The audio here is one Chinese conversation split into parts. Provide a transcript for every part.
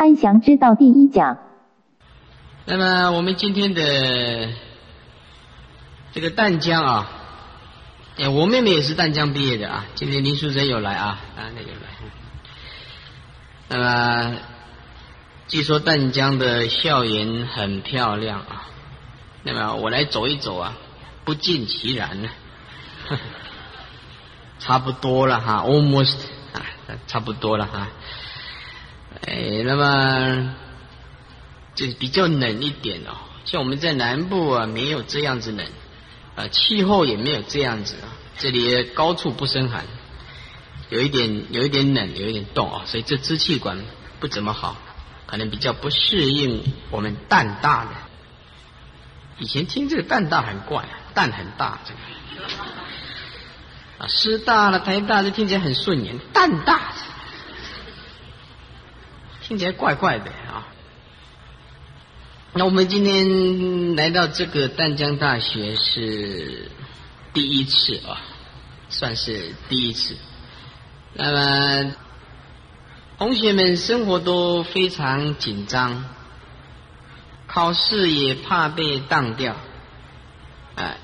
安详之道第一讲。那么我们今天的这个淡江啊，哎，我妹妹也是淡江毕业的啊。今天林淑珍有来啊，啊，那有来。那么据说淡江的校园很漂亮啊。那么我来走一走啊，不尽其然呢。差不多了哈，almost 啊，差不多了哈。哎，那么就比较冷一点哦。像我们在南部啊，没有这样子冷啊，气候也没有这样子啊。这里高处不胜寒，有一点有一点冷，有一点冻啊，所以这支气管不怎么好，可能比较不适应我们蛋大的。以前听这个蛋大很怪，蛋很大这个。啊，师大了，台大就听起来很顺眼，蛋大，听起来怪怪的啊。那我们今天来到这个淡江大学是第一次啊，算是第一次。那么同学们生活都非常紧张，考试也怕被当掉，哎。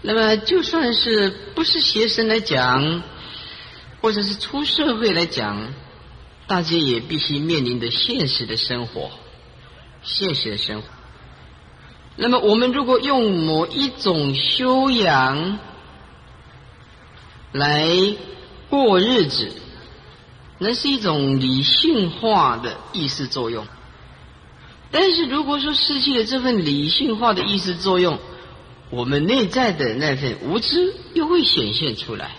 那么，就算是不是学生来讲，或者是出社会来讲，大家也必须面临的现实的生活，现实的生活。那么，我们如果用某一种修养来过日子，那是一种理性化的意识作用。但是，如果说失去了这份理性化的意识作用，我们内在的那份无知又会显现出来，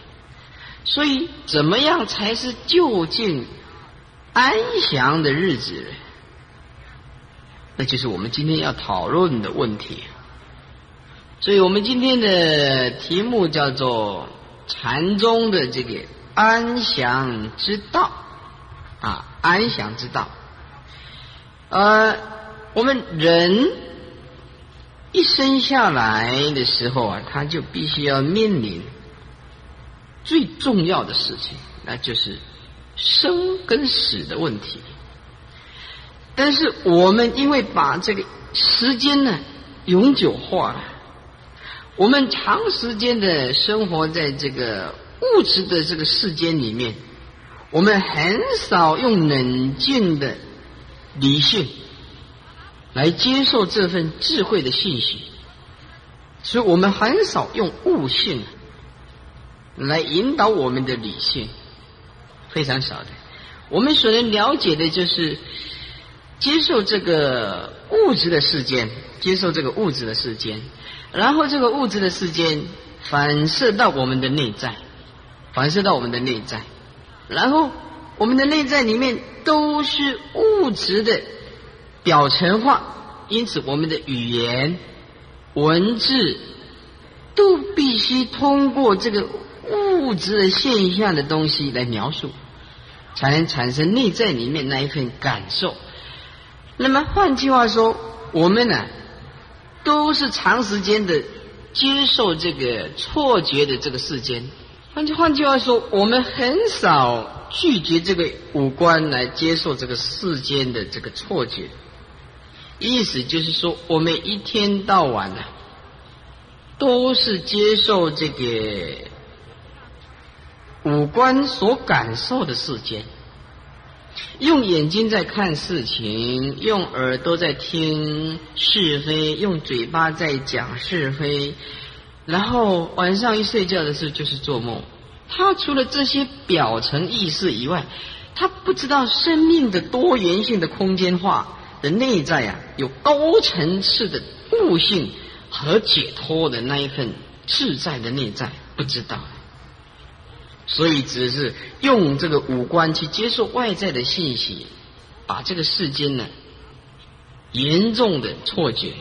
所以怎么样才是就近安详的日子？那就是我们今天要讨论的问题。所以我们今天的题目叫做禅宗的这个安详之道啊，安详之道。呃，我们人。一生下来的时候啊，他就必须要面临最重要的事情，那就是生跟死的问题。但是我们因为把这个时间呢永久化了，我们长时间的生活在这个物质的这个世间里面，我们很少用冷静的理性。来接受这份智慧的信息，所以我们很少用悟性来引导我们的理性，非常少的。我们所能了解的就是接受这个物质的世间，接受这个物质的世间，然后这个物质的世间反射到我们的内在，反射到我们的内在，然后我们的内在里面都是物质的。表层化，因此我们的语言、文字都必须通过这个物质的现象的东西来描述，才能产生内在里面那一份感受。那么换句话说，我们呢都是长时间的接受这个错觉的这个世间。换句换句话说，我们很少拒绝这个五官来接受这个世间的这个错觉。意思就是说，我们一天到晚呢，都是接受这个五官所感受的世间，用眼睛在看事情，用耳朵在听是非，用嘴巴在讲是非，然后晚上一睡觉的时候就是做梦。他除了这些表层意识以外，他不知道生命的多元性的空间化。的内在啊，有高层次的悟性和解脱的那一份自在的内在，不知道，所以只是用这个五官去接受外在的信息，把这个世间呢严重的错觉，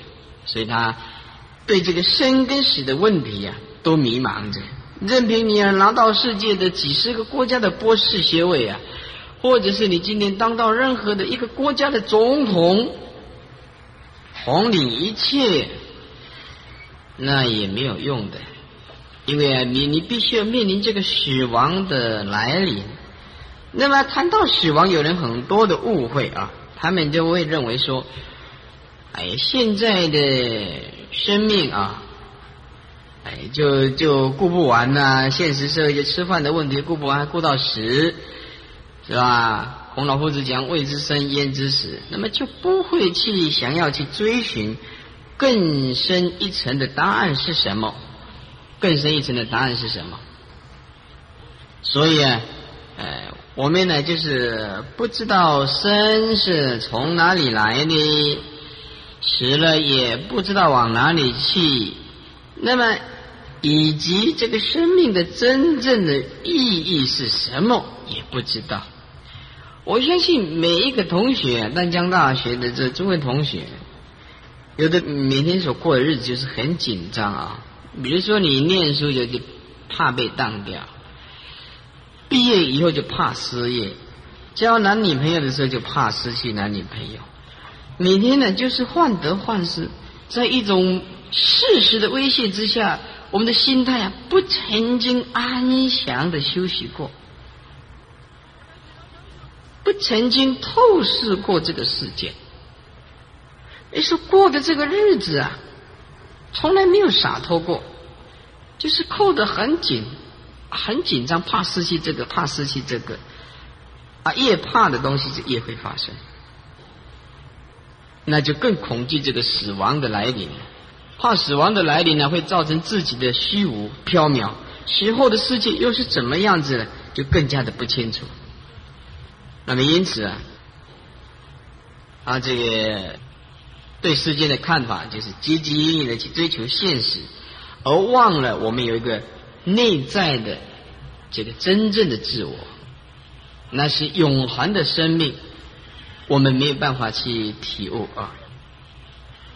所以他对这个生跟死的问题呀都迷茫着。任凭你啊拿到世界的几十个国家的博士学位啊。或者是你今天当到任何的一个国家的总统，统领一切，那也没有用的，因为，你你必须要面临这个死亡的来临。那么谈到死亡，有人很多的误会啊，他们就会认为说，哎，现在的生命啊，哎，就就顾不完呐。现实社会就吃饭的问题顾不完，顾到死，是吧？孔老夫子讲“未知生，焉知死”，那么就不会去想要去追寻更深一层的答案是什么？更深一层的答案是什么？所以啊，呃，我们呢就是不知道生是从哪里来的，死了也不知道往哪里去，那么以及这个生命的真正的意义是什么也不知道。我相信每一个同学，南江大学的这诸位同学，有的每天所过的日子就是很紧张啊。比如说你念书就就怕被当掉。毕业以后就怕失业，交男女朋友的时候就怕失去男女朋友，每天呢就是患得患失，在一种事实的威胁之下，我们的心态啊不曾经安详的休息过，不曾经透视过这个世界，你说过的这个日子啊，从来没有洒脱过，就是扣得很紧。很紧张，怕失去这个，怕失去这个，啊，越怕的东西就越会发生，那就更恐惧这个死亡的来临，怕死亡的来临呢，会造成自己的虚无缥缈，死后的世界又是怎么样子呢？就更加的不清楚。那么因此啊，啊，这个对世界的看法就是积极营营的去追求现实，而忘了我们有一个。内在的这个真正的自我，那是永恒的生命，我们没有办法去体悟啊。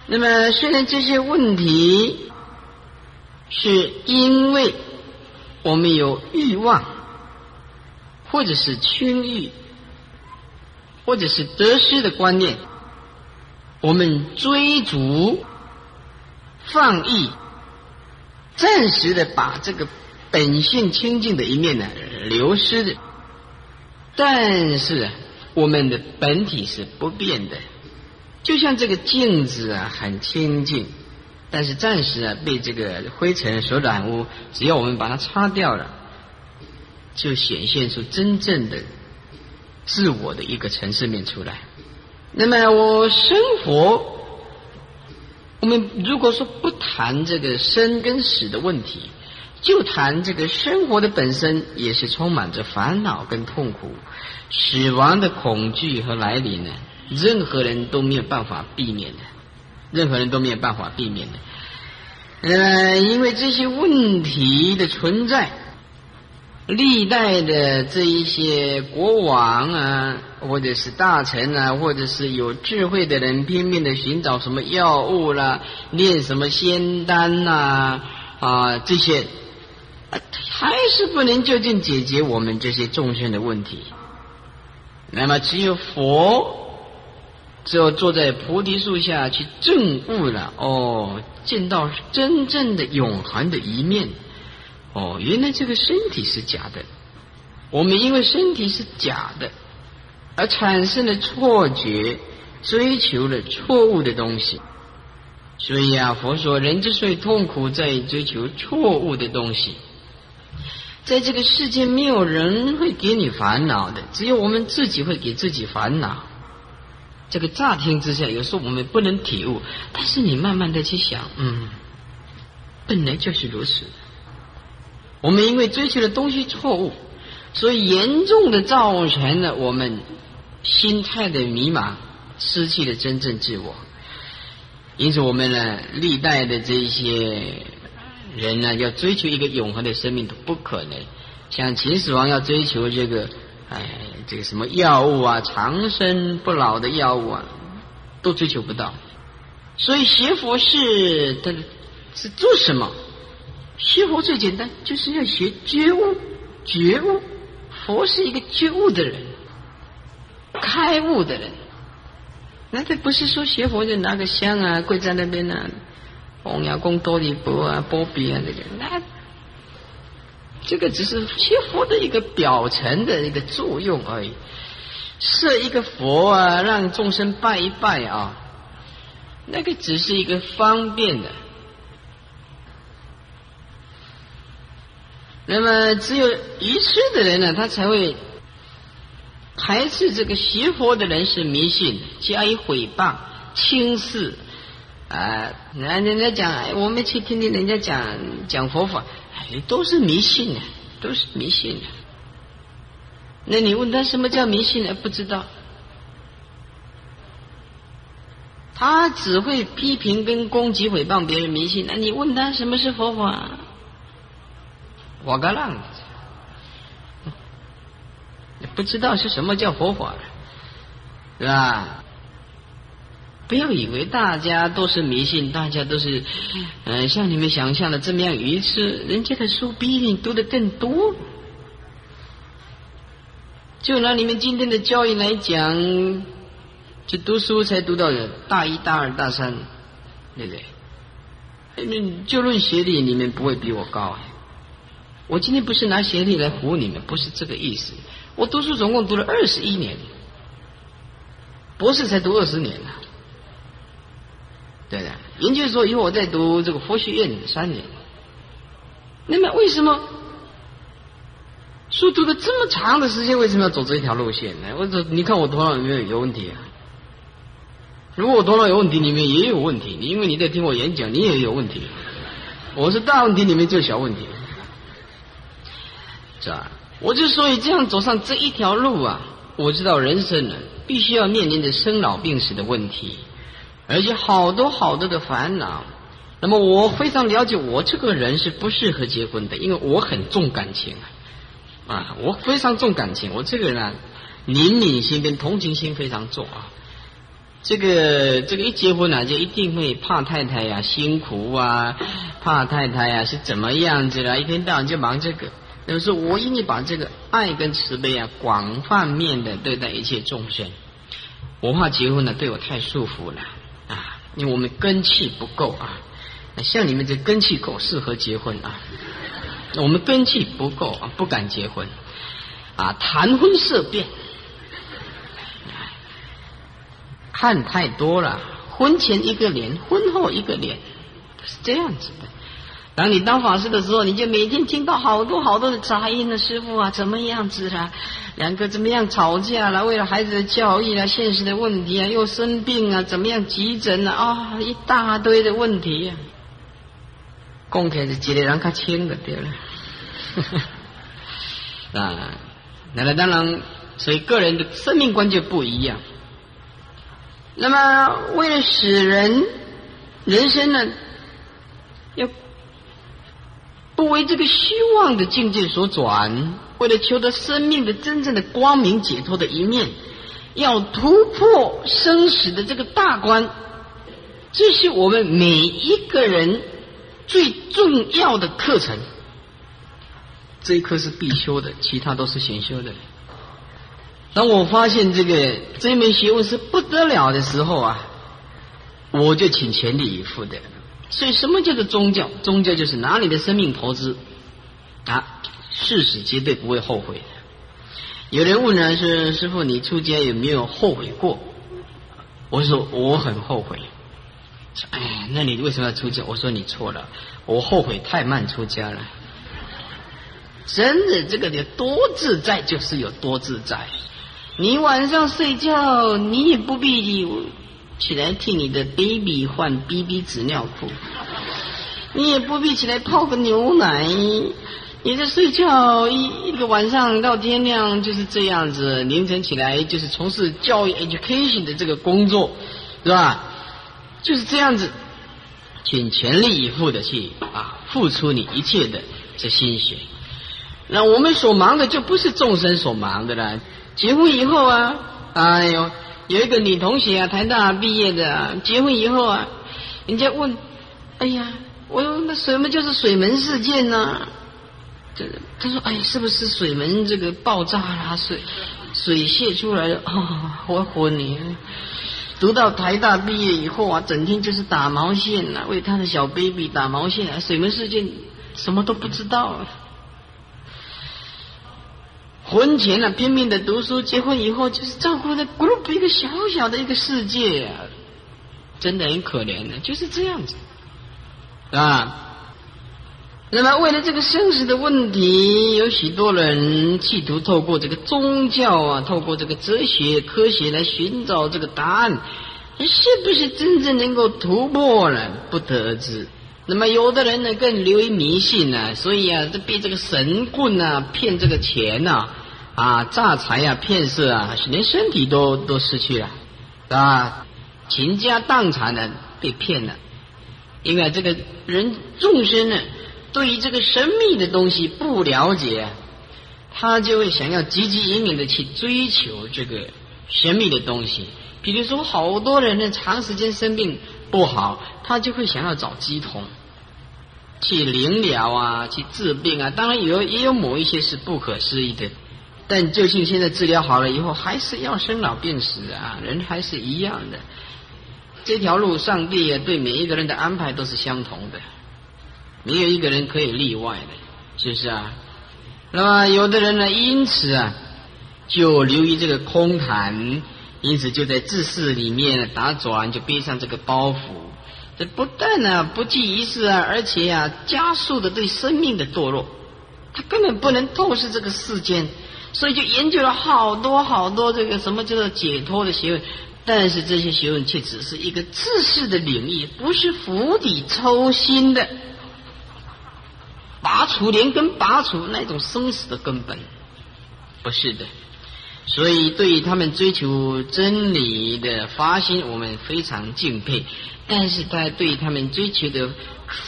那么，虽然这些问题是因为我们有欲望，或者是轻欲，或者是得失的观念，我们追逐、放逸。暂时的把这个本性清净的一面呢流失的，但是我们的本体是不变的，就像这个镜子啊很清净，但是暂时啊被这个灰尘所染污，只要我们把它擦掉了，就显现出真正的自我的一个城市面出来。那么我生活。我们如果说不谈这个生跟死的问题，就谈这个生活的本身，也是充满着烦恼跟痛苦，死亡的恐惧和来临呢，任何人都没有办法避免的，任何人都没有办法避免的。呃，因为这些问题的存在。历代的这一些国王啊，或者是大臣啊，或者是有智慧的人，拼命的寻找什么药物啦，炼什么仙丹呐啊，这些还是不能就近解决我们这些众生的问题。那么，只有佛，只有坐在菩提树下去证悟了，哦，见到真正的永恒的一面。哦，原来这个身体是假的，我们因为身体是假的，而产生了错觉，追求了错误的东西。所以啊，佛说人之所以痛苦，在于追求错误的东西。在这个世界，没有人会给你烦恼的，只有我们自己会给自己烦恼。这个乍听之下，有时候我们不能体悟，但是你慢慢的去想，嗯，本来就是如此。我们因为追求的东西错误，所以严重的造成了我们心态的迷茫，失去了真正自我。因此，我们呢，历代的这些人呢，要追求一个永恒的生命都不可能。像秦始皇要追求这个，哎，这个什么药物啊，长生不老的药物啊，都追求不到。所以，学佛是他是做什么？学佛最简单，就是要学觉悟，觉悟。佛是一个觉悟的人，开悟的人。那这不是说学佛就拿个香啊，跪在那边呢，弘扬供多利波啊、波比啊这个，那这个只是学佛的一个表层的一个作用而已。设一个佛啊，让众生拜一拜啊，那个只是一个方便的。那么，只有愚痴的人呢，他才会排斥这个学佛的人是迷信，加以毁谤、轻视啊。那人家讲，我们去听听人家讲讲佛法，哎，都是迷信的，都是迷信的。那你问他什么叫迷信呢？不知道，他只会批评跟攻击诽谤别人迷信。那你问他什么是佛法？我个浪子，不知道是什么叫佛法，是吧？不要以为大家都是迷信，大家都是嗯，像你们想象的这么样愚痴。人家的书比你读的更多。就拿你们今天的教育来讲，就读书才读到大一、大二、大三，对不对？就论学历，你们不会比我高。我今天不是拿学历来唬你们，不是这个意思。我读书总共读了二十一年，博士才读二十年呢。对的，研究所以后我在读这个佛学院三年。那么为什么书读了这么长的时间，为什么要走这一条路线呢？我走，你看我头脑有没有有问题啊？如果我头脑有问题，你们也有问题。你因为你在听我演讲，你也有问题。我是大问题，你们就小问题。是吧？我就所以这样走上这一条路啊，我知道人生呢，必须要面临着生老病死的问题，而且好多好多的烦恼。那么我非常了解，我这个人是不适合结婚的，因为我很重感情啊，啊，我非常重感情。我这个人啊，怜悯心跟同情心非常重啊。这个这个一结婚呢，就一定会怕太太呀辛苦啊，怕太太呀是怎么样子了，一天到晚就忙这个。就是我愿意把这个爱跟慈悲啊，广泛面的对待一切众生。我怕结婚呢对我太束缚了啊，因为我们根气不够啊。像你们这根气够，适合结婚啊。我们根气不够啊，不敢结婚啊，谈婚色变，看太多了。婚前一个脸，婚后一个脸，是这样子的。当你当法师的时候，你就每天听到好多好多的杂音的师傅啊，怎么样子啦？两个怎么样吵架了？为了孩子的教育啊，现实的问题啊，又生病啊，怎么样急诊啊？啊，一大堆的问题啊。公开是接的人较轻的对了。啊，那那当然，所以个人的生命观就不一样。那么，为了使人人生呢，要。不为这个虚妄的境界所转，为了求得生命的真正的光明解脱的一面，要突破生死的这个大关，这是我们每一个人最重要的课程。这一课是必修的，其他都是选修的。当我发现这个这门学问是不得了的时候啊，我就请全力以赴的。所以，什么叫做宗教？宗教就是拿你的生命投资啊，事实绝对不会后悔的。有人问呢，说师傅，你出家有没有后悔过？我说我很后悔。说哎，那你为什么要出家？我说你错了，我后悔太慢出家了。真的，这个的多自在就是有多自在。你晚上睡觉，你也不必。起来替你的 baby 换 BB 纸尿裤，你也不必起来泡个牛奶。你在睡觉一一个晚上到天亮就是这样子，凌晨起来就是从事教育 education 的这个工作，是吧？就是这样子，请全力以赴的去啊，付出你一切的这心血。那我们所忙的就不是众生所忙的了。结婚以后啊，哎呦。有一个女同学啊，台大毕业的，结婚以后啊，人家问：“哎呀，我那什么就是水门事件呢？”这他说：“哎，是不是水门这个爆炸啦？水水泄出来了？啊，我昏你！读到台大毕业以后啊，整天就是打毛线呐，为他的小 baby 打毛线啊。水门事件什么都不知道。”婚前呢拼命的读书，结婚以后就是照顾的 group 一个小小的一个世界，啊真的很可怜的，就是这样子啊。那么为了这个生死的问题，有许多人企图透过这个宗教啊，透过这个哲学、科学来寻找这个答案，是不是真正能够突破呢？不得而知。那么有的人呢更流于迷信呢，所以啊，这被这个神棍啊骗这个钱呐，啊啊诈财啊骗色啊，连身体都都失去了，啊，倾家荡产的被骗了，因为这个人众生呢，对于这个神秘的东西不了解，他就会想要汲汲营营的去追求这个神秘的东西。比如说，好多人呢长时间生病。不好，他就会想要找鸡童去灵疗啊，去治病啊。当然有也有某一些是不可思议的，但就信现在治疗好了以后，还是要生老病死啊，人还是一样的。这条路，上帝对每一个人的安排都是相同的，没有一个人可以例外的，是不是啊？那么有的人呢，因此啊，就流于这个空谈。因此，就在自私里面打转，就背上这个包袱。这不但呢不计一事啊，而且啊加速的对生命的堕落。他根本不能透视这个世间，所以就研究了好多好多这个什么叫做解脱的学问。但是这些学问却只是一个自识的领域，不是釜底抽薪的拔除连根拔除那种生死的根本，不是的。所以，对于他们追求真理的发心，我们非常敬佩。但是，在对他们追求的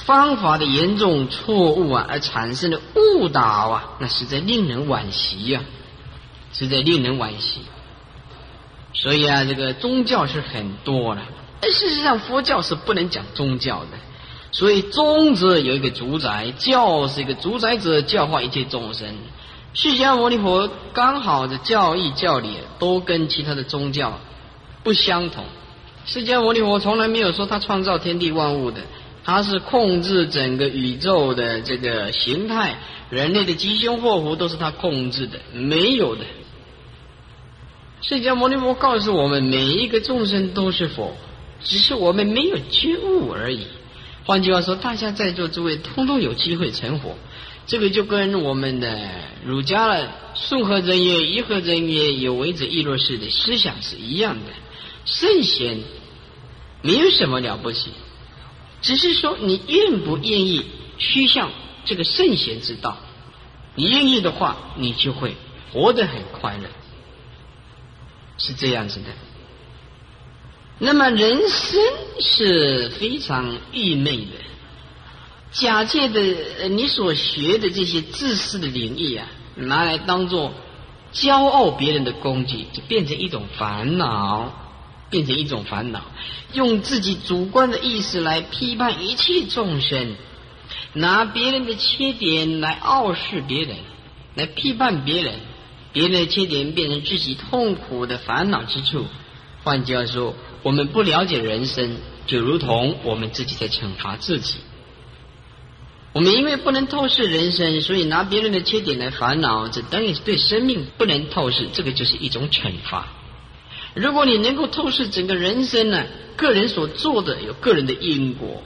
方法的严重错误啊，而产生的误导啊，那实在令人惋惜呀，实在令人惋惜。所以啊，这个宗教是很多了，但事实上，佛教是不能讲宗教的。所以，宗则有一个主宰，教是一个主宰者，教化一切众生。释迦牟尼佛刚好的教义教理都跟其他的宗教不相同。释迦牟尼佛从来没有说他创造天地万物的，他是控制整个宇宙的这个形态，人类的吉凶祸福都是他控制的，没有的。释迦牟尼佛告诉我们，每一个众生都是佛，只是我们没有觉悟而已。换句话说，大家在座诸位通通有机会成佛。这个就跟我们的儒家的顺和人也、义和人也有为者亦若是的思想是一样的。圣贤没有什么了不起，只是说你愿不愿意趋向这个圣贤之道。你愿意的话，你就会活得很快乐，是这样子的。那么人生是非常愚昧的。假借的你所学的这些知识的领域啊，拿来当做骄傲别人的工具，就变成一种烦恼，变成一种烦恼。用自己主观的意识来批判一切众生，拿别人的缺点来傲视别人，来批判别人，别人的缺点变成自己痛苦的烦恼之处。换句话说，我们不了解人生，就如同我们自己在惩罚自己。我们因为不能透视人生，所以拿别人的缺点来烦恼，这等于是对生命不能透视，这个就是一种惩罚。如果你能够透视整个人生呢，个人所做的有个人的因果，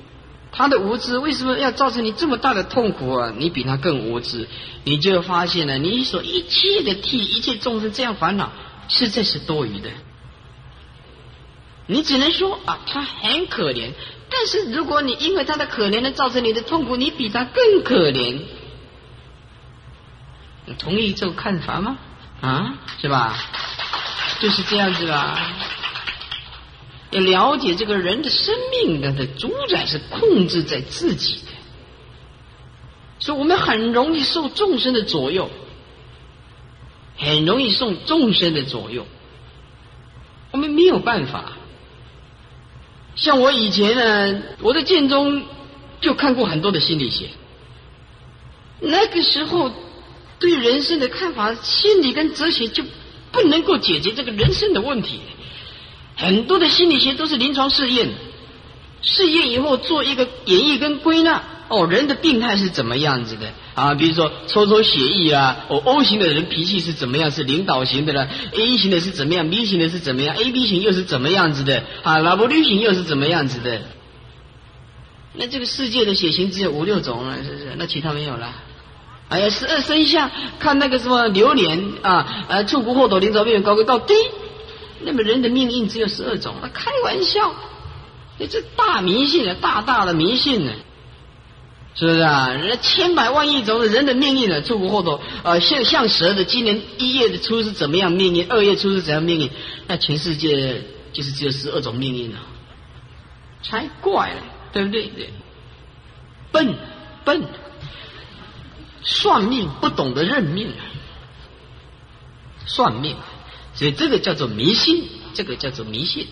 他的无知为什么要造成你这么大的痛苦啊？你比他更无知，你就发现了你所一切的替一切众生这样烦恼，实在是多余的。你只能说啊，他很可怜。但是，如果你因为他的可怜而造成你的痛苦，你比他更可怜，你同意这种看法吗？啊，是吧？就是这样子啦。要了解这个人的生命，的的主宰是控制在自己的，所以我们很容易受众生的左右，很容易受众生的左右，我们没有办法。像我以前呢，我在建中就看过很多的心理学。那个时候对人生的看法，心理跟哲学就不能够解决这个人生的问题。很多的心理学都是临床试验，试验以后做一个演绎跟归纳，哦，人的病态是怎么样子的啊？比如说抽抽血液啊，哦，O 型的人脾气是怎么样？是领导型的了，A 型的是怎么样？B 型的是怎么样？A B 型又是怎么样子的？啊，老伯绿型又是怎么样子的？那这个世界的血型只有五六种了，是不是？那其他没有了。哎呀，十二生肖看那个什么流年啊，呃，触骨后头灵爪边缘高贵到低，那么人的命运只有十二种，那开玩笑。这大迷信啊，大大的迷信呢，是不是啊？人千百万亿种的人的命运呢，出乎后头啊，像像蛇的，今年一月的初是怎么样命运，二月初是怎样命运？那全世界就是只有十二种命运了，才怪了，对不对？对，笨笨，算命不懂得认命啊，算命，所以这个叫做迷信，这个叫做迷信，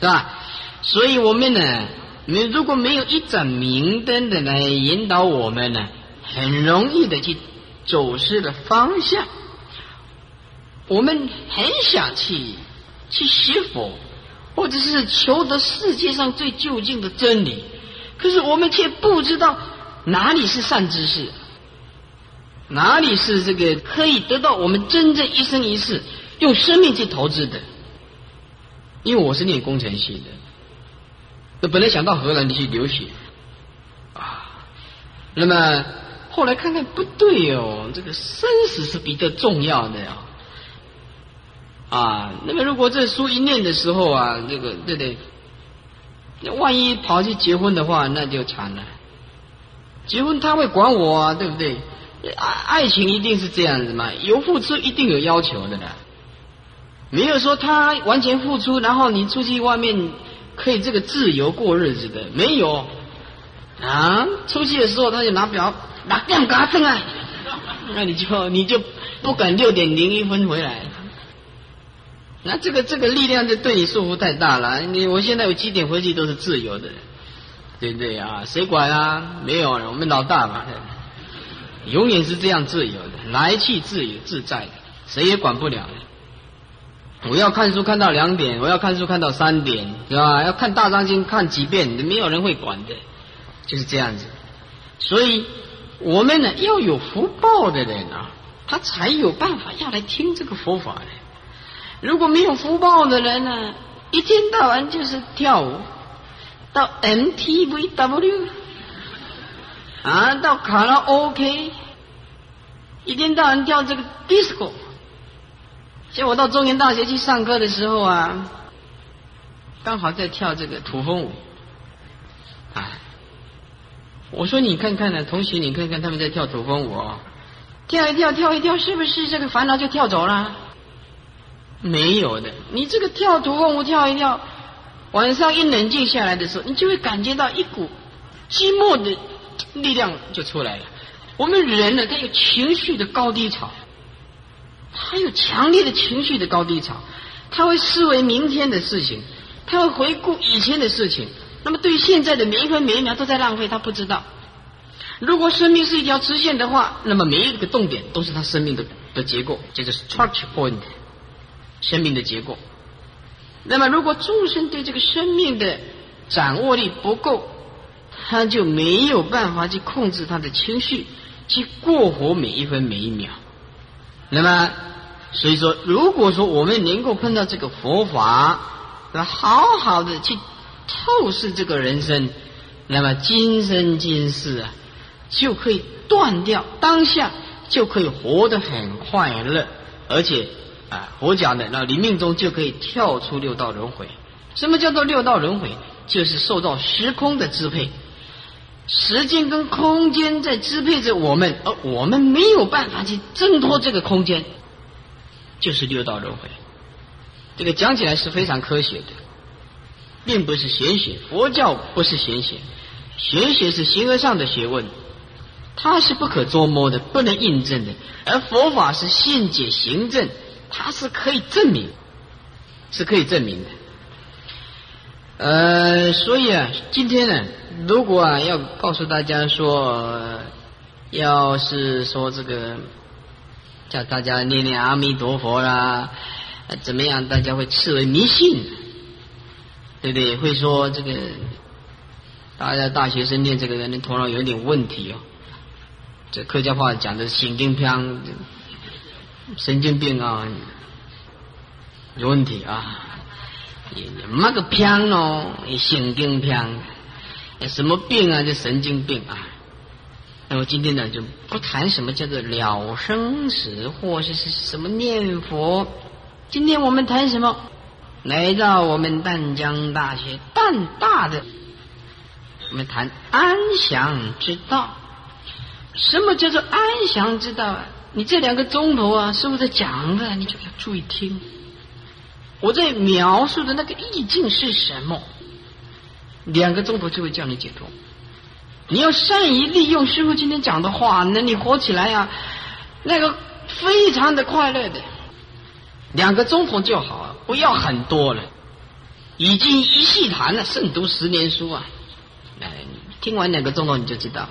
是吧？所以我们呢，你如果没有一盏明灯的来引导我们呢，很容易的去走失了方向。我们很想去去学佛，或者是求得世界上最究竟的真理，可是我们却不知道哪里是善知识，哪里是这个可以得到我们真正一生一世用生命去投资的。因为我是念工程系的。本来想到荷兰去留学，啊，那么后来看看不对哦，这个生死是比较重要的呀，啊，那么如果这书一念的时候啊，这个对不对？那万一跑去结婚的话，那就惨了。结婚他会管我啊，对不对？爱爱情一定是这样子嘛，有付出一定有要求的啦，没有说他完全付出，然后你出去外面。可以这个自由过日子的没有啊？出去的时候他就拿表拿电杆灯啊，那你就你就不敢六点零一分回来。那这个这个力量就对你束缚太大了。你我现在有几点回去都是自由的，对不对啊？谁管啊？没有，我们老大嘛，永远是这样自由的，来去自由自在的，谁也管不了。我要看书看到两点，我要看书看到三点，是吧？要看大藏经看几遍，没有人会管的，就是这样子。所以，我们呢要有福报的人啊，他才有办法要来听这个佛法的。如果没有福报的人呢，一天到晚就是跳舞，到 MTVW 啊，到卡拉 OK，一天到晚跳这个 disco。像我到中原大学去上课的时候啊，刚好在跳这个土风舞，啊，我说你看看呢，同学你看看他们在跳土风舞哦，跳一跳跳一跳，是不是这个烦恼就跳走了？没有的，你这个跳土风舞跳一跳，晚上一冷静下来的时候，你就会感觉到一股寂寞的力量就出来了。我们人呢，他有情绪的高低潮。他有强烈的情绪的高低潮，他会思维明天的事情，他会回顾以前的事情。那么对现在的每一分每一秒都在浪费，他不知道。如果生命是一条直线的话，那么每一个动点都是他生命的的结构，这就是 structure point，生命的结构。那么如果众生对这个生命的掌握力不够，他就没有办法去控制他的情绪，去过活每一分每一秒。那么，所以说，如果说我们能够碰到这个佛法，那好好的去透视这个人生，那么今生今世啊，就可以断掉当下，就可以活得很快乐，而且啊，佛讲的那你命中就可以跳出六道轮回。什么叫做六道轮回？就是受到时空的支配。时间跟空间在支配着我们，而我们没有办法去挣脱这个空间，就是六道轮回。这个讲起来是非常科学的，并不是玄学。佛教不是玄学，玄学是形而上的学问，它是不可捉摸的，不能印证的。而佛法是现解行证，它是可以证明，是可以证明的。呃，所以啊，今天呢。如果啊，要告诉大家说，要是说这个叫大家念念阿弥陀佛啦，怎么样？大家会视为迷信，对不对？会说这个大家大学生念这个人的头脑有点问题哦。这客家话讲的神经病，神经病啊，有问题啊。你那个病哦，神经病，什么病啊？这神经病啊。那么今天呢，就不谈什么叫做了生死，或者是什么念佛。今天我们谈什么？来到我们淡江大学，淡大的，我们谈安详之道。什么叫做安详之道啊？你这两个钟头啊，师傅在讲的，你就要注意听。我在描述的那个意境是什么？两个钟头就会叫你解脱。你要善于利用师傅今天讲的话，那你活起来呀，那个非常的快乐的。两个钟头就好，不要很多了。已经一细谈了，胜读十年书啊！哎，听完两个钟头你就知道，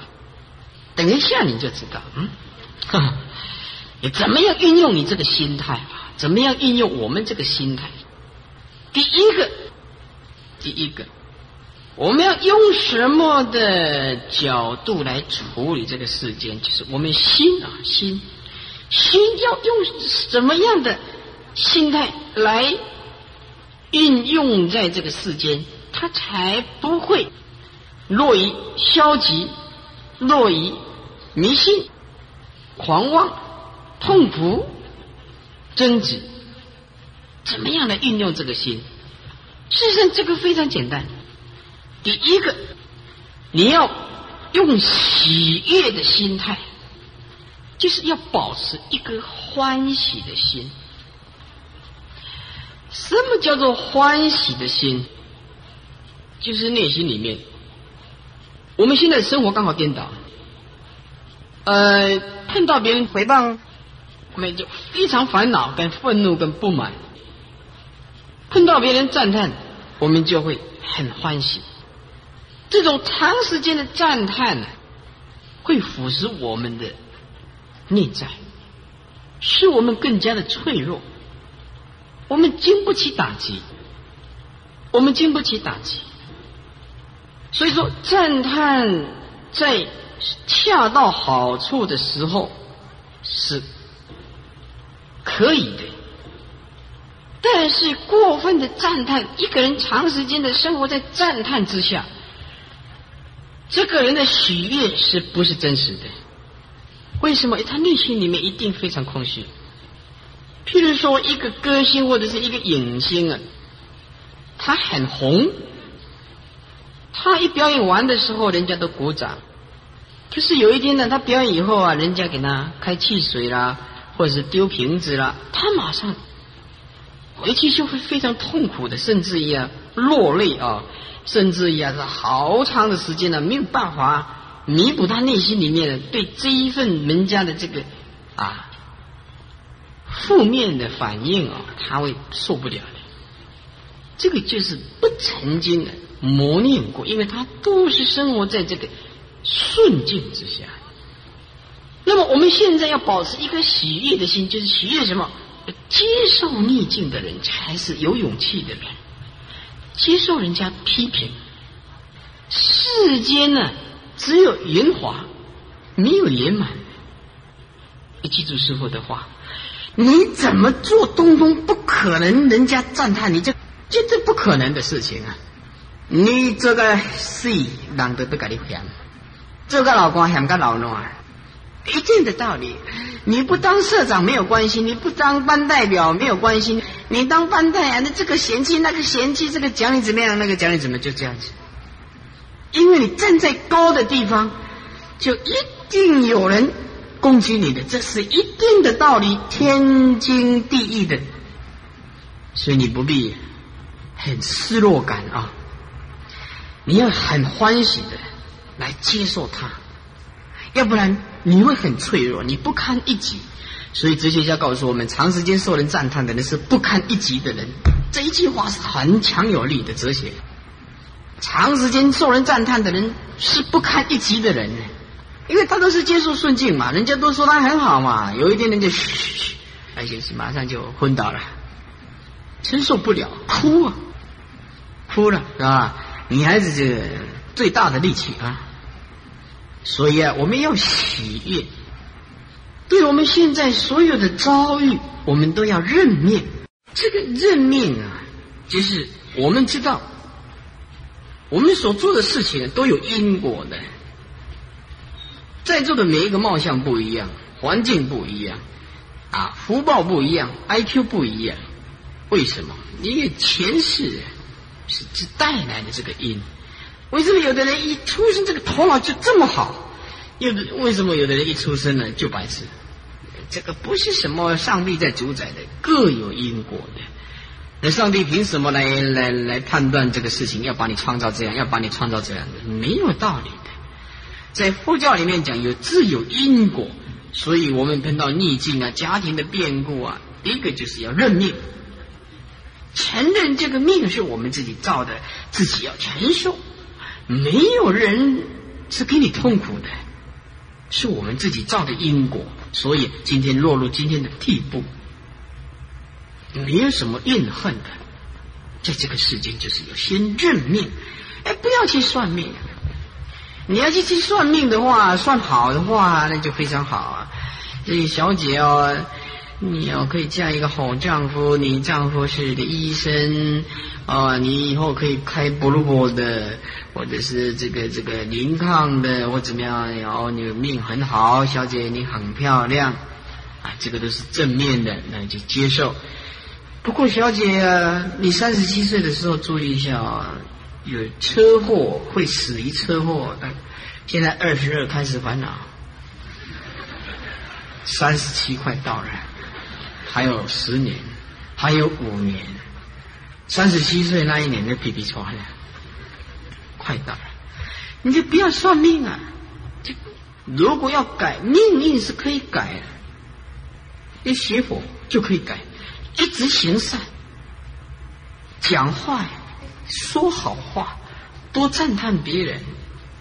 等一下你就知道，嗯，你怎么样运用你这个心态啊？怎么样运用我们这个心态？第一个，第一个，我们要用什么的角度来处理这个世间？就是我们心啊，心，心要用什么样的？心态来运用在这个世间，他才不会落于消极、落于迷信、狂妄、痛苦、争执。怎么样来运用这个心？事实上，这个非常简单。第一个，你要用喜悦的心态，就是要保持一颗欢喜的心。什么叫做欢喜的心？就是内心里面，我们现在生活刚好颠倒。呃，碰到别人诽谤，我们就非常烦恼、跟愤怒、跟不满；碰到别人赞叹，我们就会很欢喜。这种长时间的赞叹呢，会腐蚀我们的内在，使我们更加的脆弱。我们经不起打击，我们经不起打击，所以说赞叹在恰到好处的时候是可以的，但是过分的赞叹，一个人长时间的生活在赞叹之下，这个人的喜悦是不是真实的？为什么？他内心里面一定非常空虚。譬如说，一个歌星或者是一个影星啊，他很红，他一表演完的时候，人家都鼓掌。可是有一天呢，他表演以后啊，人家给他开汽水啦，或者是丢瓶子啦，他马上回去就会非常痛苦的，甚至于啊落泪啊，甚至也是好长的时间呢，没有办法弥补他内心里面的对这一份人家的这个啊。负面的反应啊，他会受不了的。这个就是不曾经的磨练过，因为他都是生活在这个顺境之下。那么我们现在要保持一颗喜悦的心，就是喜悦什么？接受逆境的人才是有勇气的人。接受人家批评，世间呢只有圆滑，没有圆满。你记住师傅的话。你怎么做，东东不可能，人家赞叹你，这这这不可能的事情啊！你这个戏，懒得不给你嫌，这个老公嫌个老农啊，一定的道理。你不当社长没有关系，你不当班代表没有关系，你当班代啊，那这个嫌弃那个嫌弃，这个讲你怎么样，那个讲你怎么，就这样子。因为你站在高的地方，就一定有人。攻击你的，这是一定的道理，天经地义的，所以你不必很失落感啊，你要很欢喜的来接受它，要不然你会很脆弱，你不堪一击。所以哲学家告诉我们，长时间受人赞叹的人是不堪一击的人。这一句话是很强有力的哲学。长时间受人赞叹的人是不堪一击的人。因为他都是接受顺境嘛，人家都说他很好嘛，有一天人家嘘，而且是马上就昏倒了，承受不了，哭啊，哭了是吧？女孩子就最大的力气啊。所以啊，我们要喜悦。对我们现在所有的遭遇，我们都要认命。这个认命啊，就是我们知道，我们所做的事情都有因果的。在座的每一个貌相不一样，环境不一样，啊，福报不一样，IQ 不一样。为什么？因为前世是是带来的这个因。为什么有的人一出生这个头脑就这么好？有的为什么有的人一出生呢就白痴？这个不是什么上帝在主宰的，各有因果的。那上帝凭什么来来来判断这个事情？要把你创造这样，要把你创造这样的，没有道理的。在佛教里面讲有自有因果，所以我们碰到逆境啊、家庭的变故啊，第一个就是要认命，承认这个命是我们自己造的，自己要承受。没有人是给你痛苦的，是我们自己造的因果，所以今天落入今天的地步，没有什么怨恨的。在这个世间，就是要先认命，哎，不要去算命。你要去去算命的话，算好的话，那就非常好啊。这小姐哦。你要可以嫁一个好丈夫，你丈夫是个医生啊，你以后可以开布鲁伯的，或者是这个这个林康的，或怎么样？然后你命很好，小姐你很漂亮啊，这个都是正面的，那就接受。不过小姐啊，你三十七岁的时候注意一下啊，有车祸会死于车祸，现在二十二开始烦恼，三十七快到了。还有十年，还有五年，三十七岁那一年就皮皮出来了，快到了，你就不要算命啊！就如果要改命运是可以改的，一学佛就可以改，一直行善，讲话说好话，多赞叹别人，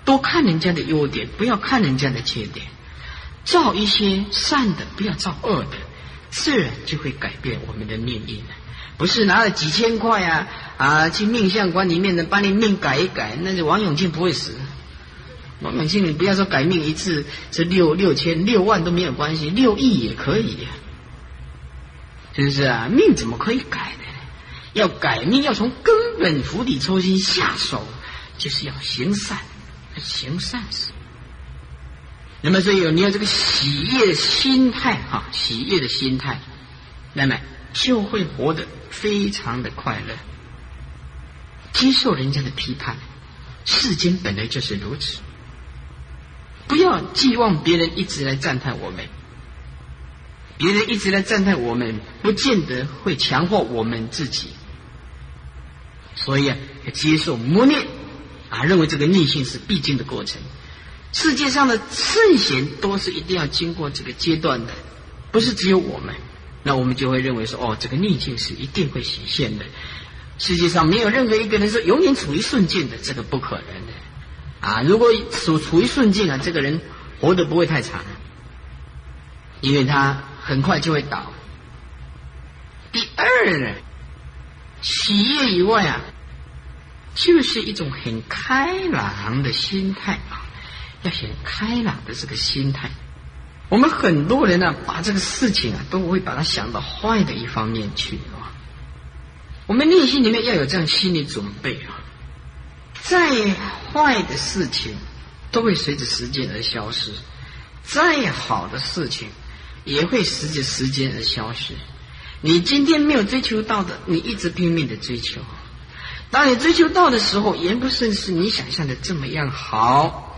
多看人家的优点，不要看人家的缺点，造一些善的，不要造恶的。自然就会改变我们的命运不是拿了几千块啊啊去命相馆里面的把你命改一改，那就王永庆不会死。王永庆，你不要说改命一次是六六千六万都没有关系，六亿也可以，是不是啊？命怎么可以改的？要改命要从根本釜底抽薪下手，就是要行善，行善事。那么，所以你有这个喜悦心态哈，喜悦的心态，那么就会活得非常的快乐。接受人家的批判，世间本来就是如此。不要寄望别人一直来赞叹我们，别人一直来赞叹我们，不见得会强化我们自己。所以啊，要接受磨练啊，认为这个逆性是必经的过程。世界上的圣贤都是一定要经过这个阶段的，不是只有我们。那我们就会认为说，哦，这个逆境是一定会显现的。世界上没有任何一个人是永远处于顺境的，这个不可能的。啊，如果处处于顺境啊，这个人活得不会太长，因为他很快就会倒。第二呢，喜悦以外啊，就是一种很开朗的心态啊。要显开朗的这个心态，我们很多人呢，把这个事情啊，都会把它想到坏的一方面去啊。我们内心里面要有这样心理准备啊，再坏的事情都会随着时间而消失，再好的事情也会随着时间而消失。你今天没有追求到的，你一直拼命的追求，当你追求到的时候，也不甚是你想象的这么样好。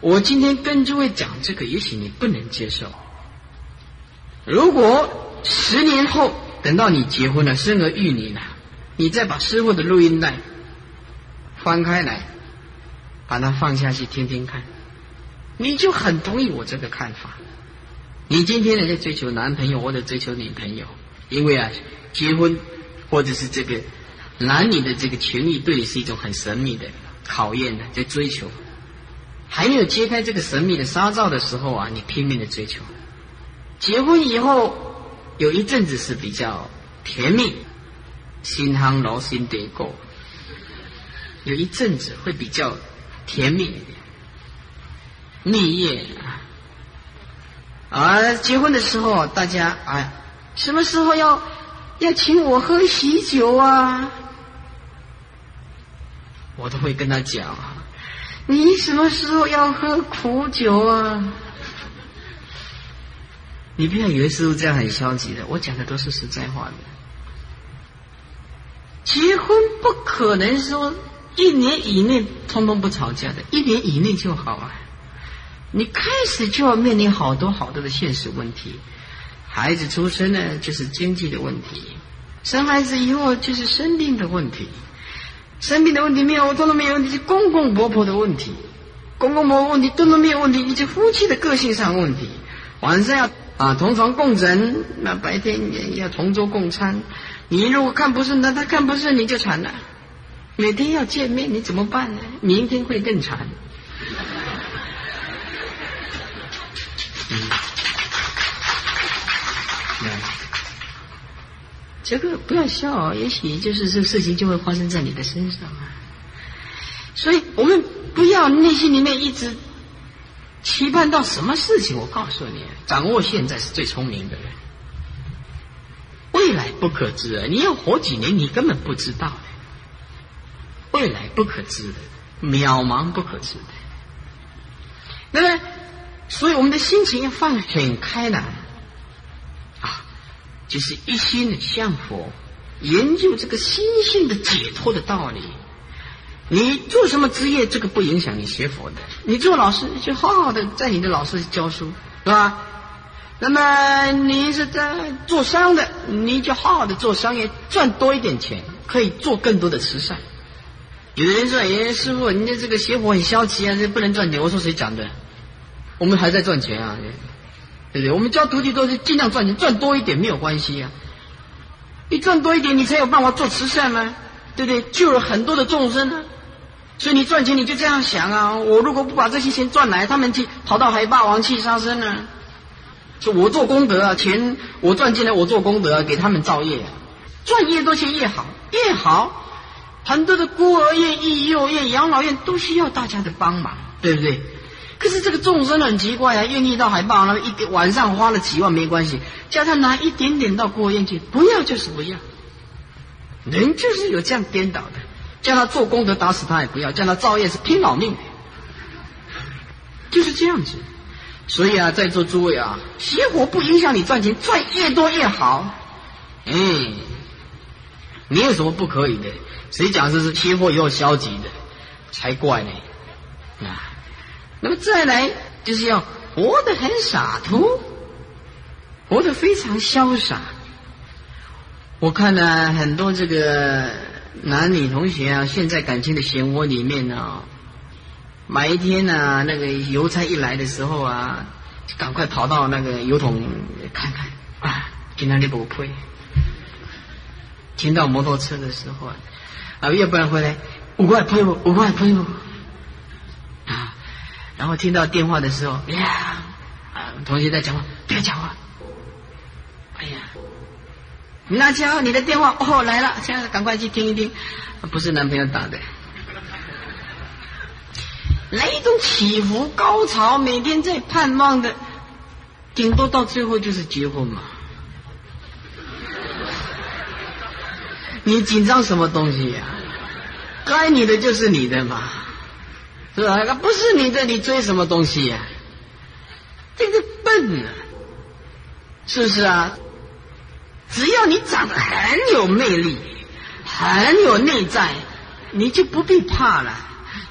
我今天跟诸位讲这个，也许你不能接受。如果十年后等到你结婚了、生儿育女了，你再把师傅的录音带翻开来，把它放下去听听看，你就很同意我这个看法。你今天呢在追求男朋友或者追求女朋友，因为啊，结婚或者是这个男女的这个权利对你是一种很神秘的考验的，在追求。还没有揭开这个神秘的纱罩的时候啊，你拼命的追求。结婚以后有一阵子是比较甜蜜，心夯老心得过。有一阵子会比较甜蜜，蜜月啊。而结婚的时候，大家啊，什么时候要要请我喝喜酒啊？我都会跟他讲啊，你什么时候要喝苦酒啊？你不要以为师傅这样很消极的，我讲的都是实在话的。结婚不可能说一年以内通通不吵架的，一年以内就好啊。你开始就要面临好多好多的现实问题，孩子出生呢就是经济的问题，生孩子以后就是生病的问题。生病的问题没有，通通没有问题；是公公婆婆的问题，公公婆婆问题通通没有问题；以及夫妻的个性上问题。晚上要啊同床共枕，那白天也要同桌共餐。你如果看不顺他，他看不顺你就惨了。每天要见面，你怎么办呢？明天会更惨。这个不要笑，也许就是这个事情就会发生在你的身上啊。所以我们不要内心里面一直期盼到什么事情。我告诉你，掌握现在是最聪明的人。未来不可知啊！你要活几年，你根本不知道。未来不可知的，渺茫不可知的。那么，所以我们的心情要放很开朗。就是一心的向佛，研究这个心性的解脱的道理。你做什么职业，这个不影响你学佛的。你做老师，就好好的在你的老师教书，是吧？那么你是在做商的，你就好好的做商业，赚多一点钱，可以做更多的慈善。有的人说：“哎，师傅，人家这个学佛很消极啊，这不能赚钱。”我说：“谁讲的？我们还在赚钱啊。”对不对？我们教徒弟都是尽量赚钱，赚多一点没有关系啊。你赚多一点，你才有办法做慈善呢，对不对？救了很多的众生呢。所以你赚钱，你就这样想啊。我如果不把这些钱赚来，他们去跑到海霸王去杀生呢？说我做功德啊，钱我赚进来，我做功德，给他们造业，赚越多钱越好，越好。很多的孤儿院、育幼院、养老院都需要大家的帮忙，对不对？可是这个众生很奇怪啊，愿意到海报那一个晚上花了几万没关系，叫他拿一点点到孤儿院去，不要就是不要。人就是有这样颠倒的，叫他做功德打死他也不要，叫他造业是拼老命，就是这样子。所以啊，在座诸位啊，邪火不影响你赚钱，赚越多越好。嗯，没有什么不可以的。谁讲这是邪火以后消极的，才怪呢啊！那么再来就是要活得很洒脱，活得非常潇洒。我看呢，很多这个男女同学啊，现在感情的漩涡里面呢，每一天呢，那个邮差一来的时候啊，就赶快跑到那个邮筒看看啊，今天你不配。停到摩托车的时候啊，啊要不然回来五块赔我，五块赔我。然后听到电话的时候，呀，啊，同学在讲话，不要讲话。哎呀，拿枪，你的电话哦来了，现在赶快去听一听，不是男朋友打的。那一种起伏高潮，每天在盼望的，顶多到最后就是结婚嘛。你紧张什么东西呀？该你的就是你的嘛。是吧？那不是你的，你追什么东西呀？这个笨啊，是不是啊？只要你长得很有魅力，很有内在，你就不必怕了。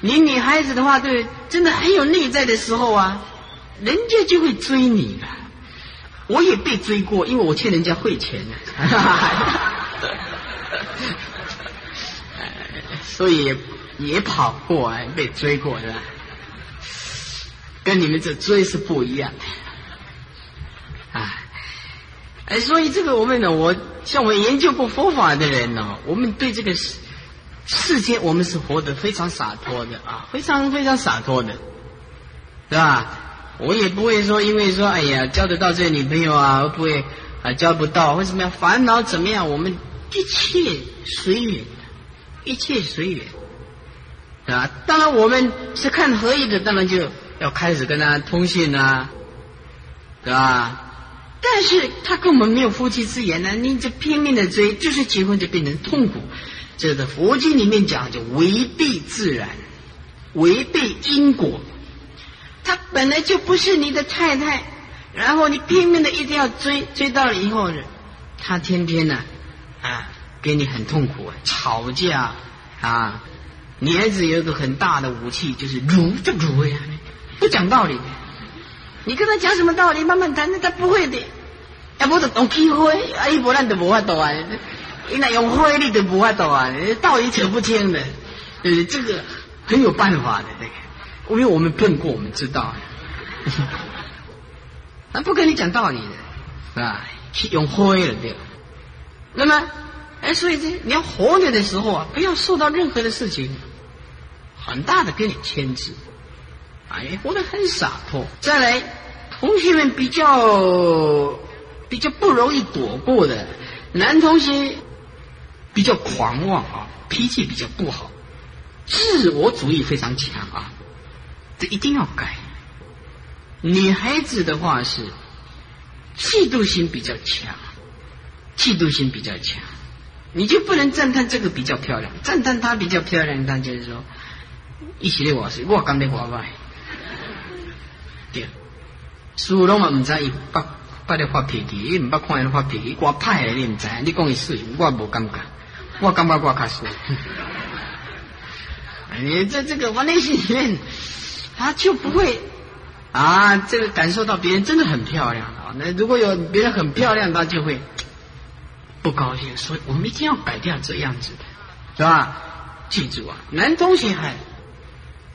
你女孩子的话，对，真的很有内在的时候啊，人家就会追你了。我也被追过，因为我欠人家汇钱 所以。也跑过来，被追过是吧？跟你们这追是不一样的，啊，哎，所以这个我们呢，我像我们研究过佛法的人呢，我们对这个世世间，我们是活得非常洒脱的啊，非常非常洒脱的，是吧？我也不会说，因为说，哎呀，交得到这女朋友啊，不会啊，交不到，为什么要烦恼？怎么样？我们一切随缘，一切随缘。是吧？当然我们是看合意的，当然就要开始跟他通信啊，对吧？但是他跟我们没有夫妻之言呢，你就拼命的追，就是结婚就变成痛苦。这个佛经里面讲，就违背自然，违背因果。他本来就不是你的太太，然后你拼命的一定要追，追到了以后呢，他天天呢啊给你很痛苦，吵架啊。女孩子有一个很大的武器，就是儒就儒呀，不讲道理。你跟他讲什么道理，慢慢谈，那他不会的。要不就用气花，啊，一不然就无法度啊。你那用花，你就无法度啊，道理扯不清的。呃，这个很有办法的，这个，因为我们碰过，我们知道。他 不跟你讲道理的，是吧？用花了对。那么，哎，所以这你要活着的时候啊，不要受到任何的事情很大的给你牵制。哎，活得很洒脱。再来，同学们比较比较不容易躲过的男同学比较狂妄啊，脾气比较不好，自我主义非常强啊，这一定要改。女孩子的话是嫉妒心比较强，嫉妒心比较强，你就不能赞叹这个比较漂亮，赞叹她比较漂亮，那就是说一起的我是我刚的我外。对，苏龙嘛唔知伊不不咧发脾气，伊唔捌看伊发脾气，我派的你唔知，你讲伊水，我无感觉，我感觉我较水。你在这个我内心里面，他就不会啊，这个感受到别人真的很漂亮啊。那如果有别人很漂亮，他就会不高兴。所以我们一定要改掉这样子，是吧？记住啊，男同学还。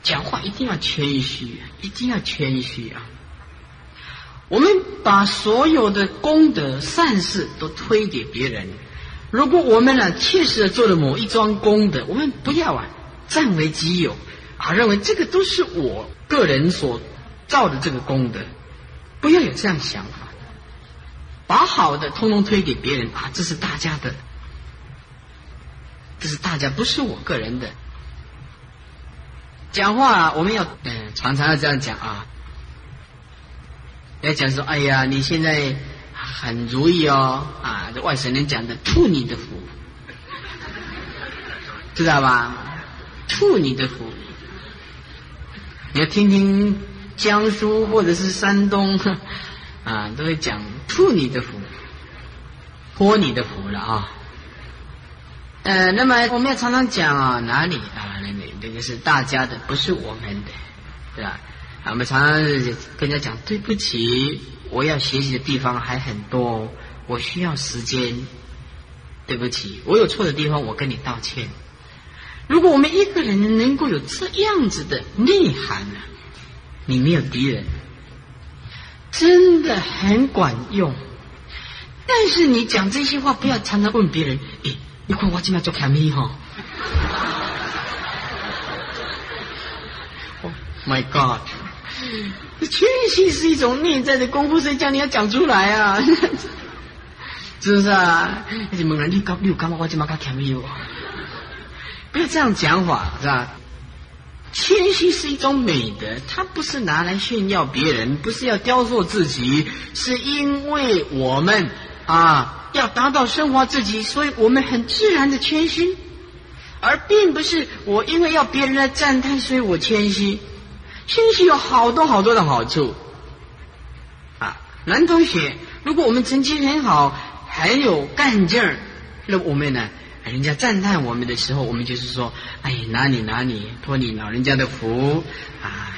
讲话一定要谦虚，一定要谦虚啊！我们把所有的功德善事都推给别人。如果我们呢确实做了某一桩功德，我们不要啊占为己有啊，认为这个都是我个人所造的这个功德，不要有这样想法。把好的通通推给别人啊，这是大家的，这是大家，不是我个人的。讲话我们要嗯，常常要这样讲啊，要讲说，哎呀，你现在很如意哦啊，这外省人讲的“吐你的福”，知道吧？吐你的福，你要听听江苏或者是山东 啊，都会讲“吐你的福”，泼你的福了啊。呃，那么我们要常常讲啊，哪里啊，那那这个是大家的，不是我们的，对吧？我们常常跟人家讲，对不起，我要学习的地方还很多，我需要时间。对不起，我有错的地方，我跟你道歉。如果我们一个人能够有这样子的内涵呢，你没有敌人，真的很管用。但是你讲这些话，不要常常问别人，你看我今麦做甜米哈，Oh my God！谦虚是一种内在的功夫，谁叫你要讲出来啊？是不是啊？你猛然你搞你有干嘛？我今麦搞甜米哦！不要这样讲法，是吧？谦虚是一种美德，它不是拿来炫耀别人，不是要雕塑自己，是因为我们啊。要达到升华自己，所以我们很自然的谦虚，而并不是我因为要别人来赞叹，所以我谦虚。谦虚有好多好多的好处啊！男同学，如果我们成绩很好，很有干劲儿，那我们呢？人家赞叹我们的时候，我们就是说：“哎，哪里哪里，托你老人家的福啊，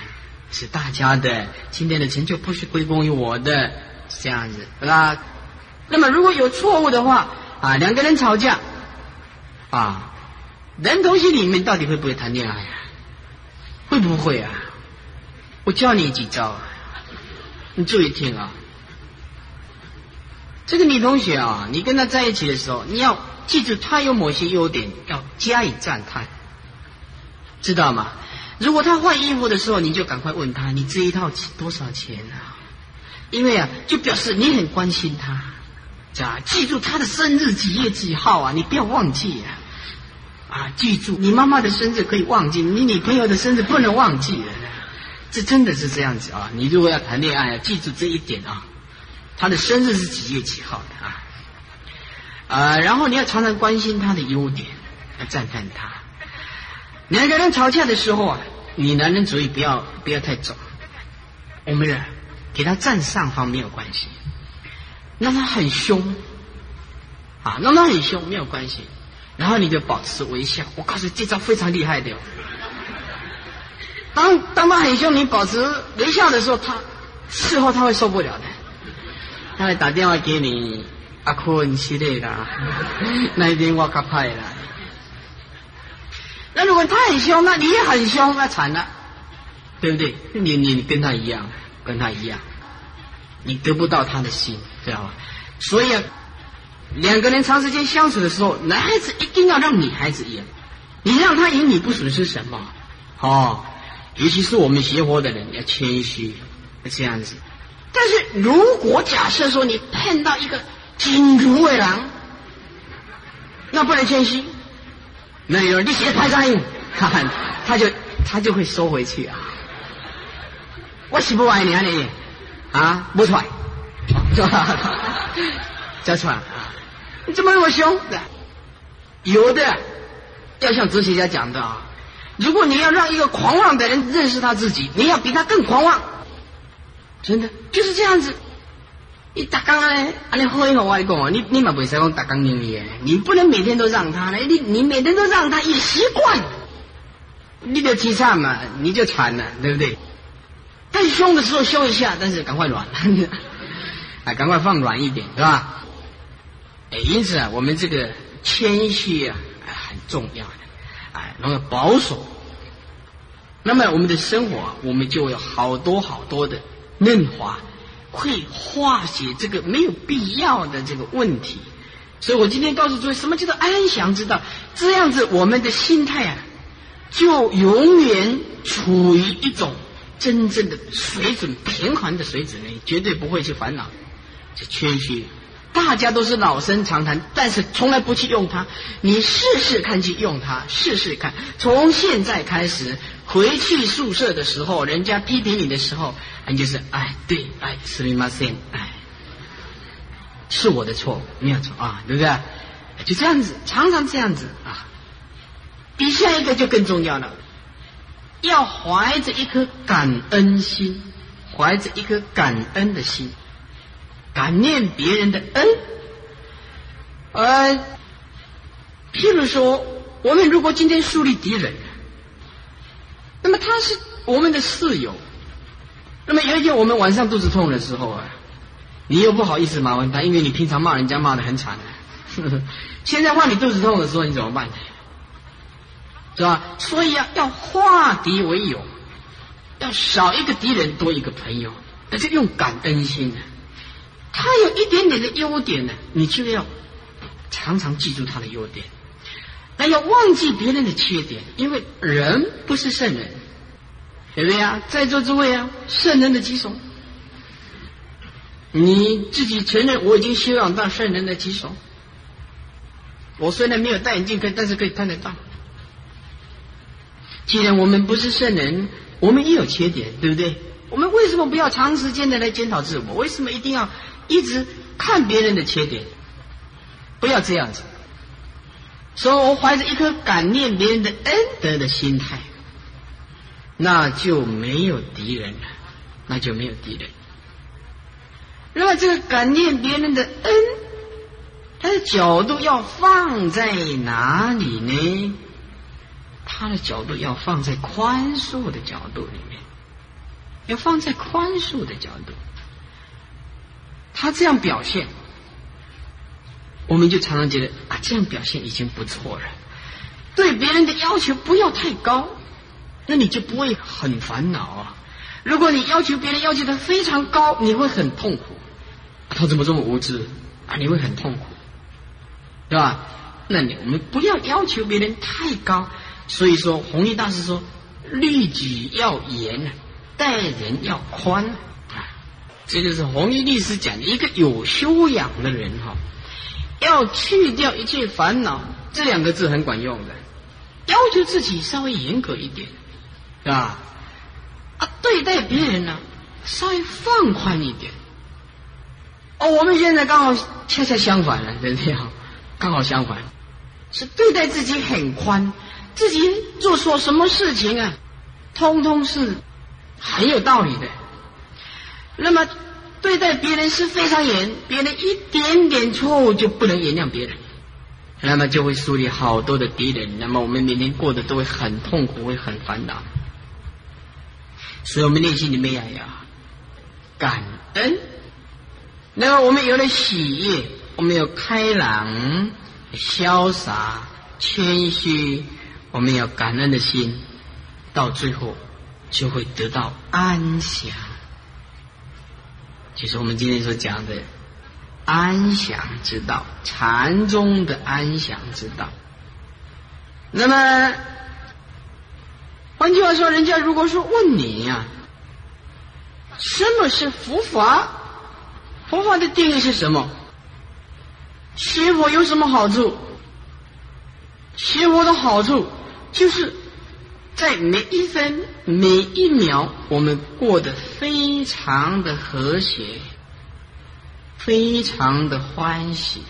是大家的。今天的成就不是归功于我的，是这样子，是吧？”那么如果有错误的话啊，两个人吵架啊，人同学里面到底会不会谈恋爱啊？会不会啊？我教你几招，你注意听啊。这个女同学啊，你跟她在一起的时候，你要记住她有某些优点，要加以赞叹，知道吗？如果她换衣服的时候，你就赶快问她，你这一套多少钱啊？因为啊，就表示你很关心她。记住他的生日几月几号啊？你不要忘记啊！啊，记住，你妈妈的生日可以忘记，你女朋友的生日不能忘记。这真的是这样子啊！你如果要谈恋爱，记住这一点啊。他的生日是几月几号的啊？呃，然后你要常常关心他的优点，要赞叹他。两个人吵架的时候啊，你男人主义不要不要太重，我们人给他占上方没有关系，让他很凶啊，让他很凶没有关系，然后你就保持微笑。我告诉你，这招非常厉害的。当当他很凶，你保持微笑的时候，他事后他会受不了的，他会打电话给你阿坤之类的，那一天我卡派了。那如果他很凶，那你也很凶，那惨了，对不对？你你跟他一样，跟他一样，你得不到他的心，知道吧？所以啊，两个人长时间相处的时候，男孩子一定要让女孩子赢，你让他赢，你不损失什么，哦。尤其是我们邪佛的人要谦虚，这样子。但是如果假设说你碰到一个金如为狼，那不能谦虚。那有人你写太上硬，哈哈，他就他就会收回去啊。我喜不爱你啊你啊，不出来，是吧？叫出来啊！你怎么那么凶？有的要像哲学家讲的啊。如果你要让一个狂妄的人认识他自己，你要比他更狂妄，真的就是这样子。你打刚呢？啊，你喝一口外公啊，你你嘛不使讲打刚英语，你不能每天都让他呢，你你每天都让他也习惯，你就凄惨嘛，你就喘了，对不对？太凶的时候凶一下，但是赶快软，啊，赶快放软一点，是吧？哎，因此啊，我们这个谦虚啊，很重要的。哎，然后保守，那么我们的生活，我们就有好多好多的润滑，会化解这个没有必要的这个问题。所以我今天告诉诸位，什么叫做安详之道？这样子，我们的心态啊，就永远处于一种真正的水准平衡的水准内，绝对不会去烦恼，去谦虚。大家都是老生常谈，但是从来不去用它。你试试看去用它，试试看。从现在开始，回去宿舍的时候，人家批评你的时候，你就是哎，对，哎，すみません，哎，是我的错，没有错啊，对不对？就这样子，常常这样子啊。比下一个就更重要了， 要怀着一颗感恩心，怀着一颗感恩的心。感念别人的恩，呃，譬如说，我们如果今天树立敌人，那么他是我们的室友，那么有一天我们晚上肚子痛的时候啊，你又不好意思麻烦他，因为你平常骂人家骂的很惨，现在换你肚子痛的时候，你怎么办？是吧？所以啊，要化敌为友，要少一个敌人，多一个朋友，而且用感恩心呢。他有一点点的优点呢，你就要常常记住他的优点，那要忘记别人的缺点，因为人不是圣人，对不对啊？在座诸位啊，圣人的几种？你自己承认我已经修养到圣人的几种？我虽然没有戴眼镜看，但是可以看得到。既然我们不是圣人，我们也有缺点，对不对？我们为什么不要长时间的来检讨自我？为什么一定要？一直看别人的缺点，不要这样子。所以我怀着一颗感念别人的恩德的心态，那就没有敌人了，那就没有敌人。那么这个感念别人的恩，它的角度要放在哪里呢？他的角度要放在宽恕的角度里面，要放在宽恕的角度。他这样表现，我们就常常觉得啊，这样表现已经不错了。对别人的要求不要太高，那你就不会很烦恼啊。如果你要求别人要求的非常高，你会很痛苦。他怎么这么无知啊？你会很痛苦，对吧？那你我们不要要求别人太高。所以说，弘一大师说，律己要严，待人要宽啊。这就是弘一律师讲的一个有修养的人哈，要去掉一切烦恼，这两个字很管用的。要求自己稍微严格一点，是吧？啊，对待别人呢，稍微放宽一点。哦，我们现在刚好恰恰相反了，对不对？刚好相反，是对待自己很宽，自己做错什么事情啊，通通是很有道理的。那么对待别人是非常严，别人一点点错误就不能原谅别人，那么就会树立好多的敌人，那么我们每天过得都会很痛苦，会很烦恼。所以我们内心里面要有感恩。那么我们有了喜悦，我们有开朗、潇洒、谦虚，我们要感恩的心，到最后就会得到安详。就是我们今天所讲的安详之道，禅宗的安详之道。那么换句话说，人家如果说问你呀，什么是佛法？佛法的定义是什么？学佛有什么好处？学佛的好处就是在每一分每一秒，我们过得非常的和谐，非常的欢喜，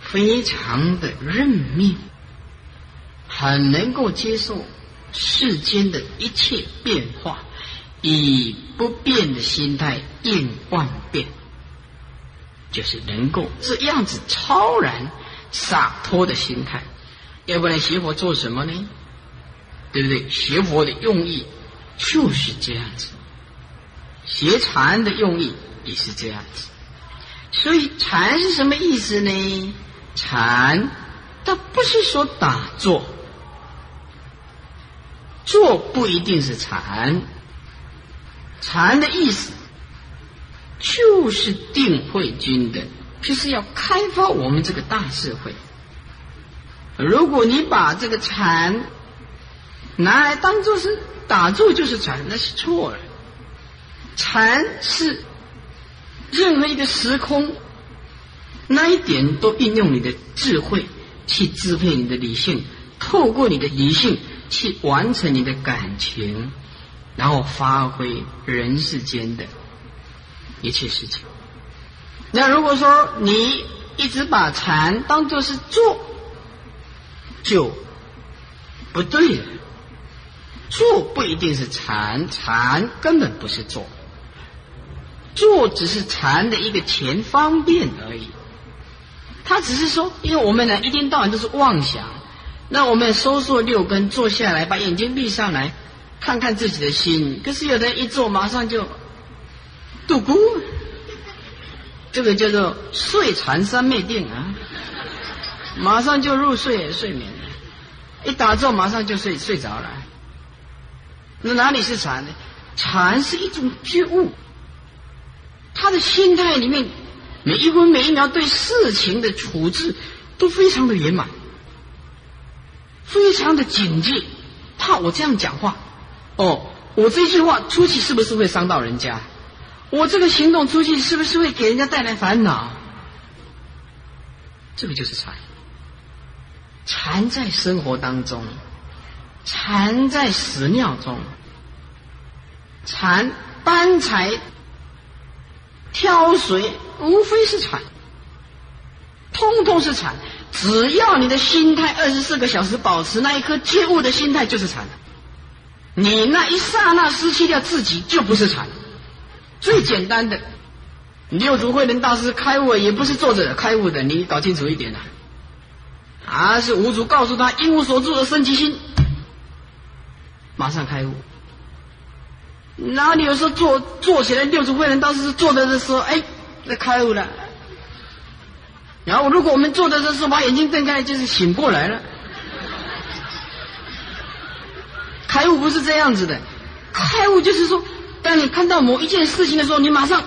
非常的认命，很能够接受世间的一切变化。以不变的心态应万变，就是能够这样子超然洒脱的心态。要不然学佛做什么呢？对不对？学佛的用意就是这样子，学禅的用意也是这样子。所以禅是什么意思呢？禅它不是说打坐，坐不一定是禅。禅的意思就是定慧君的，就是要开发我们这个大智慧。如果你把这个禅拿来当做是打坐就是禅，那是错了。禅是任何一个时空，那一点都运用你的智慧去支配你的理性，透过你的理性去完成你的感情。然后发挥人世间的一切事情。那如果说你一直把禅当做是做，就不对了。做不一定是禅，禅根本不是做，做只是禅的一个前方便而已。他只是说，因为我们呢一天到晚都是妄想，那我们收缩六根，坐下来，把眼睛闭上来。看看自己的心，可是有的人一坐马上就度孤，这个叫做睡禅三昧定啊，马上就入睡睡眠，一打坐马上就睡睡着了。那哪里是禅呢？禅是一种觉悟，他的心态里面每一分每一秒对事情的处置都非常的圆满，非常的警戒，怕我这样讲话。哦，我这句话出去是不是会伤到人家？我这个行动出去是不是会给人家带来烦恼？这个就是禅，禅在生活当中，禅在屎尿中，禅搬柴、挑水，无非是禅，通通是禅。只要你的心态二十四个小时保持那一颗觉悟的心态，就是禅。你那一刹那失去掉自己，就不是禅。最简单的，六祖慧能大师开悟也不是坐着开悟的，你搞清楚一点呐。而是无主告诉他一无所住的生起心，马上开悟。哪里有时候坐坐起来，六祖慧能大师坐着的时候，哎，那开悟了。然后如果我们坐着的时候把眼睛睁开，就是醒过来了。开悟不是这样子的，开悟就是说，当你看到某一件事情的时候，你马上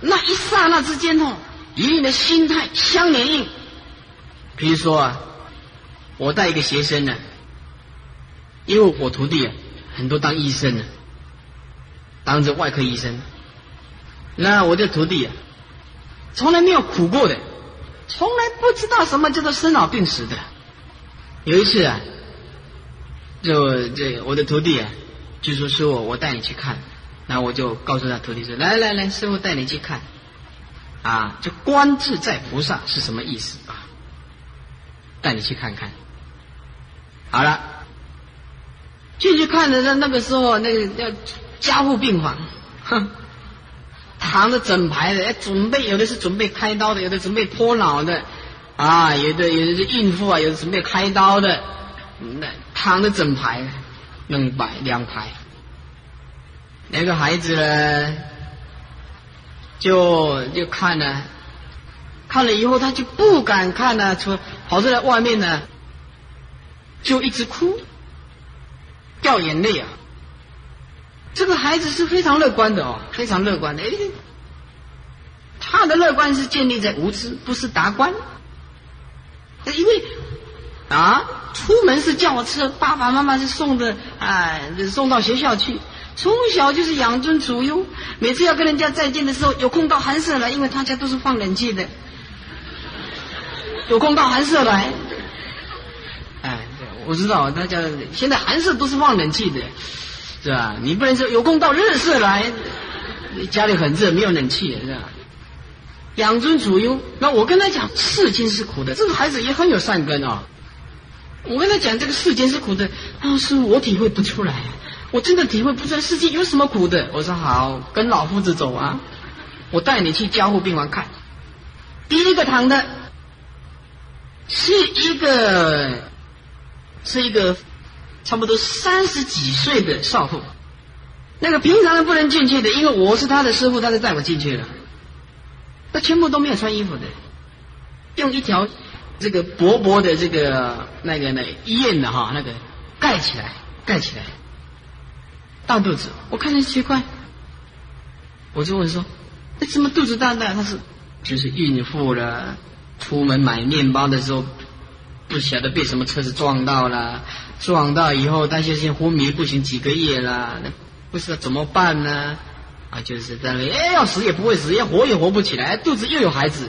那一刹那之间哦，与你的心态相连应。比如说啊，我带一个学生呢，因为我徒弟啊很多当医生呢，当着外科医生，那我的徒弟啊，从来没有苦过的，从来不知道什么叫做生老病死的，有一次啊，就这我的徒弟啊，就说师傅，我带你去看。然后我就告诉他徒弟说：“来来来，师傅带你去看，啊，这观自在菩萨是什么意思？带你去看看。好了，进去看的那那个时候，那个要加护病房，哼，躺着整排的，准备有的是准备开刀的，有的准备剖脑的，啊，有的有的是孕妇啊，有的准备开刀的，那躺着整排，两排两排。”那个孩子呢，就就看了，看了以后他就不敢看了，出跑出来外面呢，就一直哭，掉眼泪啊。这个孩子是非常乐观的哦，非常乐观的。哎，他的乐观是建立在无知，不是达观。因为啊，出门是轿车，爸爸妈妈是送的，哎，送到学校去。从小就是养尊处优，每次要跟人家再见的时候，有空到寒舍来，因为他家都是放冷气的，有空到寒舍来。哎，我知道大家现在寒舍都是放冷气的，是吧？你不能说有空到热舍来，家里很热，没有冷气，是吧？养尊处优。那我跟他讲，世间是苦的，这个孩子也很有善根啊。我跟他讲，这个世间是苦的，他说我体会不出来。我真的体会不出来世间有什么苦的。我说好，跟老夫子走啊，我带你去交互病房看。第一个躺的，是一个，是一个差不多三十几岁的少妇。那个平常人不能进去的，因为我是他的师傅，他就带我进去了。他全部都没有穿衣服的，用一条这个薄薄的这个那个那医院的哈那个盖起来，盖起来。大肚子，我看着奇怪，我就问说：“那怎么肚子大大？”他是就是孕妇了，出门买面包的时候，不晓得被什么车子撞到了，撞到以后，他就先昏迷不醒几个月了，不知道怎么办呢？啊，就是在那，哎，要死也不会死，要活也活不起来，肚子又有孩子，